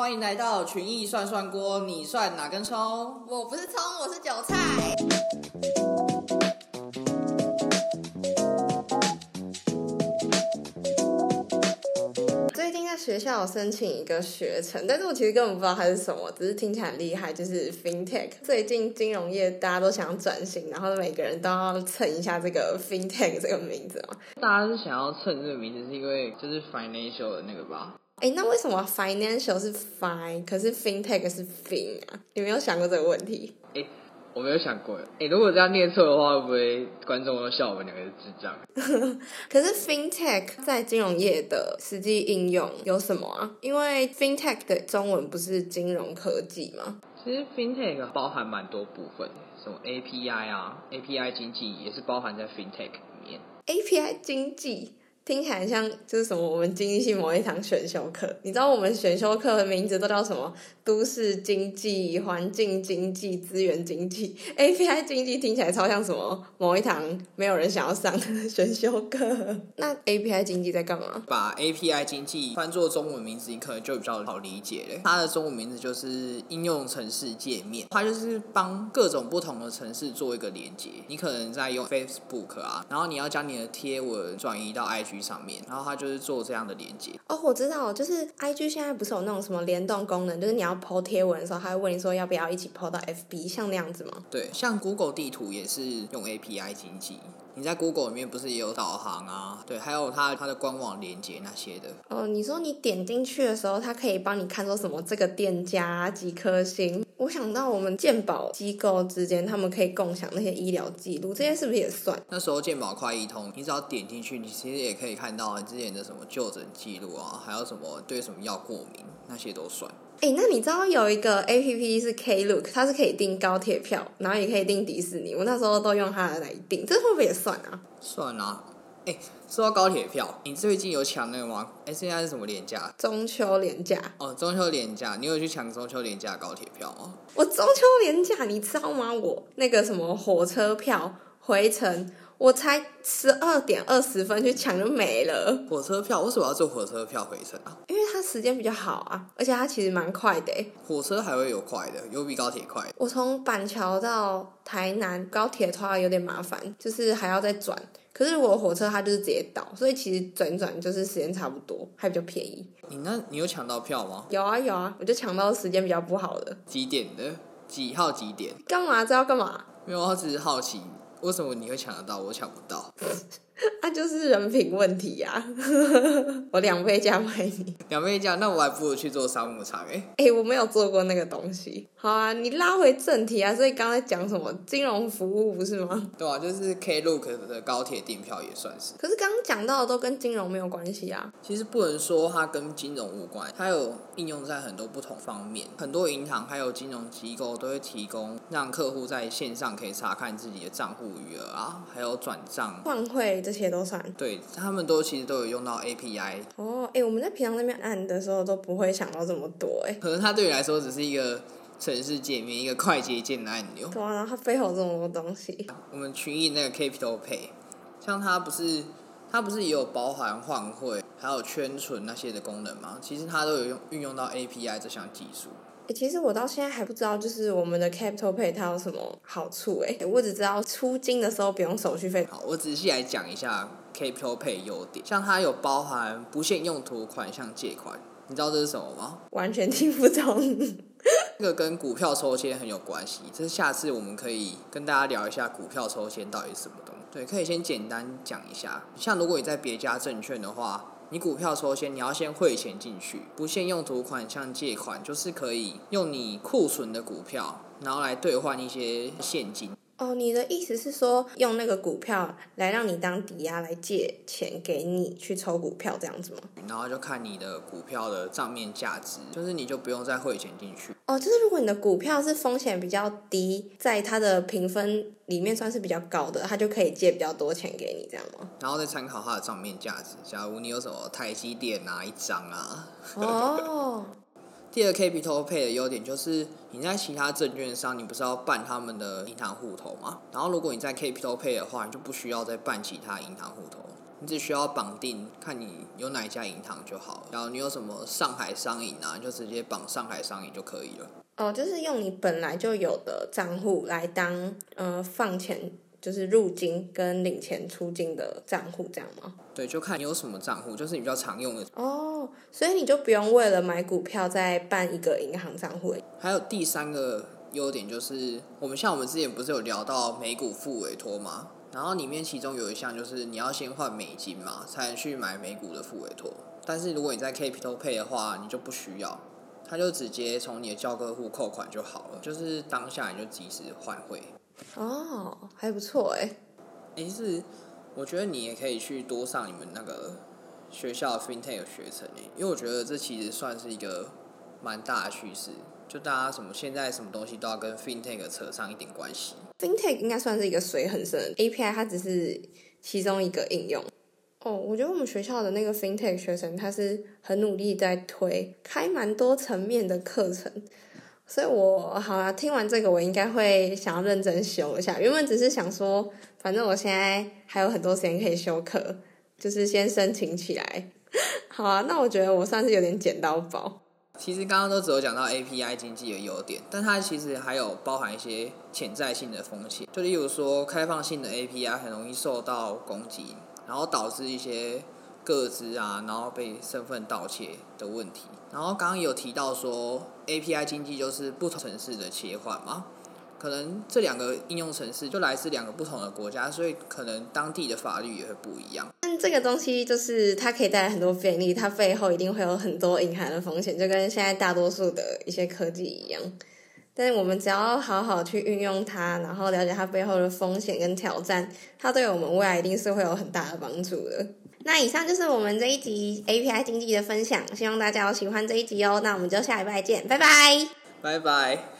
欢迎来到群艺涮涮锅，你涮哪根葱？我不是葱，我是韭菜。学校有申请一个学程，但是我其实根本不知道它是什么，只是听起来很厉害，就是 FinTech。最近金融业大家都想转型，然后每个人都要蹭一下这个 FinTech 这个名字嘛。大家是想要蹭这个名字，是因为就是 financial 的那个吧？哎，那为什么 financial 是 fine，可是 FinTech 是 fin 啊？你没有想过这个问题？哎，我没有想过。哎，如果这样念错的话，会不会观众都笑我们两个是智障？可是 FinTech 在金融业的实际应用有什么啊？因为 FinTech 的中文不是金融科技吗？其实 FinTech 包含蛮多部分，什么 API 啊，API 经济也是包含在 FinTech 里面。API 经济。听起来像就是什么我们经济系某一堂选修课，你知道我们选修课的名字都叫什么？都市经济、环境经济、资源经济、API 经济，听起来超像什么某一堂没有人想要上的选修课。那 API 经济在干嘛？把 API 经济翻作中文名字，你可能就比较好理解了。它的中文名字就是应用城市界面，它就是帮各种不同的城市做一个连接。你可能在用 Facebook 啊，然后你要将你的贴文转移到 IG。上面，然后它就是做这样的连接。哦，我知道，就是 I G 现在不是有那种什么联动功能，就是你要 PO 贴文的时候，它会问你说要不要一起 PO 到 F B，像那样子吗？对，像 Google 地图也是用 A P I 经济。你在 Google 里面不是也有导航啊？对，还有它它的官网连接那些的。哦，你说你点进去的时候，它可以帮你看说什么这个店家几颗星。我想到我们健保机构之间，他们可以共享那些医疗记录，这些是不是也算？那时候健保快一通，你只要点进去，你其实也可以看到你之前的什么就诊记录啊，还有什么对什么药过敏，那些都算。哎，那你知道有一个 A P P 是 Klook，它是可以订高铁票，然后也可以订迪士尼。我那时候都用它来订，这会不会也算啊？算啊。哎，说到高铁票，你最近有抢那个吗？哎，现在是什么廉价？中秋廉价。哦，中秋廉价，你有去抢中秋廉价高铁票吗？我中秋廉价，你知道吗？我那个什么火车票回程。我才十二点二十分去抢就没了。火车票为什么要坐火车票回程啊？因为它时间比较好啊，而且它其实蛮快的。火车还会有快的，有比高铁快。我从板桥到台南高铁的话有点麻烦，就是还要再转。可是如果火车它就是直接到，所以其实转转就是时间差不多，还比较便宜。你那你有抢到票吗？有啊有啊，我就抢到时间比较不好的。几点的？几号几点？干嘛？这要干嘛？没有，我只是好奇。为什么你会抢得到，我抢不到？那就是人品问题呀！我两倍价卖你，两倍价，那我还不如去做商务舱哎！哎，我没有做过那个东西。好啊，你拉回正题啊！所以刚才讲什么金融服务不是吗？对啊，就是 Klook 的高铁订票也算是。可是刚刚讲到的都跟金融没有关系啊。其实不能说它跟金融无关，它有应用在很多不同方面。很多银行还有金融机构都会提供让客户在线上可以查看自己的账户余额啊，还有转账、换汇。这些都算，对他们都其实都有用到 API。哦，哎，我们在平常那边按的时候都不会想到这么多，哎，可能它对你来说只是一个城市界面，一个快捷键的按钮。对啊，然后它背后这么多东西。我们群益那个 Capital Pay，像它不是它不是也有包含换汇，还有圈存那些的功能吗？其实它都有用运用到 API 这项技术。其实我到现在还不知道，就是我们的 Capital Pay 它有什么好处哎，我只知道出金的时候不用手续费。好，我仔细来讲一下 Capital Pay 优点，像它有包含不限用途款项借款，你知道这是什么吗？完全听不懂。这个跟股票抽签很有关系，这是下次我们可以跟大家聊一下股票抽签到底是什么东西。对，可以先简单讲一下，像如果你在别家证券的话。你股票抽签，你要先汇钱进去，不限用途款项借款，就是可以用你库存的股票，然后来兑换一些现金。哦，你的意思是说用那个股票来让你当抵押来借钱给你去抽股票这样子吗？然后就看你的股票的账面价值，就是你就不用再汇钱进去。哦，就是如果你的股票是风险比较低，在它的评分里面算是比较高的，它就可以借比较多钱给你这样吗？然后再参考它的账面价值，假如你有什么台积电啊一张啊。哦。第二，Capital Pay 的优点就是你在其他证券商，你不是要办他们的银行户头吗？然后如果你在 Capital Pay 的话，你就不需要再办其他银行户头，你只需要绑定看你有哪一家银行就好，然后你有什么上海商银啊，你就直接绑上海商银就可以了。哦，就是用你本来就有的账户来当呃放钱，就是入金跟领钱出金的账户，这样吗？对，就看你有什么账户，就是你比较常用的。哦，所以你就不用为了买股票再办一个银行账户。还有第三个优点就是，我们像我们之前不是有聊到美股付委托吗？然后里面其中有一项就是你要先换美金嘛，才能去买美股的付委托。但是如果你在 Capital Pay 的话，你就不需要。他就直接从你的交割户扣款就好了，就是当下你就及时换汇。哦，还不错哎。哎，是，我觉得你也可以去多上你们那个学校 FinTech 学程诶，因为我觉得这其实算是一个蛮大的趋势，就大家什么现在什么东西都要跟 FinTech 扯上一点关系。FinTech 应该算是一个水很深，API 它只是其中一个应用。哦，我觉得我们学校的那个 FinTech 学生，他是很努力在推，开蛮多层面的课程，所以我好了，听完这个，我应该会想要认真修一下。原本只是想说，反正我现在还有很多时间可以修课，就是先申请起来。好啊，那我觉得我算是有点捡到宝。其实刚刚都只有讲到 API 经济的优点，但它其实还有包含一些潜在性的风险，就例如说，开放性的 API 很容易受到攻击。然后导致一些个资啊，然后被身份盗窃的问题。然后刚刚有提到说，API 经济就是不同城市的切换嘛，可能这两个应用城市就来自两个不同的国家，所以可能当地的法律也会不一样。但这个东西就是它可以带来很多便利，它背后一定会有很多隐含的风险，就跟现在大多数的一些科技一样。但是我们只要好好去运用它，然后了解它背后的风险跟挑战，它对我们未来一定是会有很大的帮助的。那以上就是我们这一集 API 经济的分享，希望大家有喜欢这一集哦。那我们就下礼拜见，拜拜，拜拜。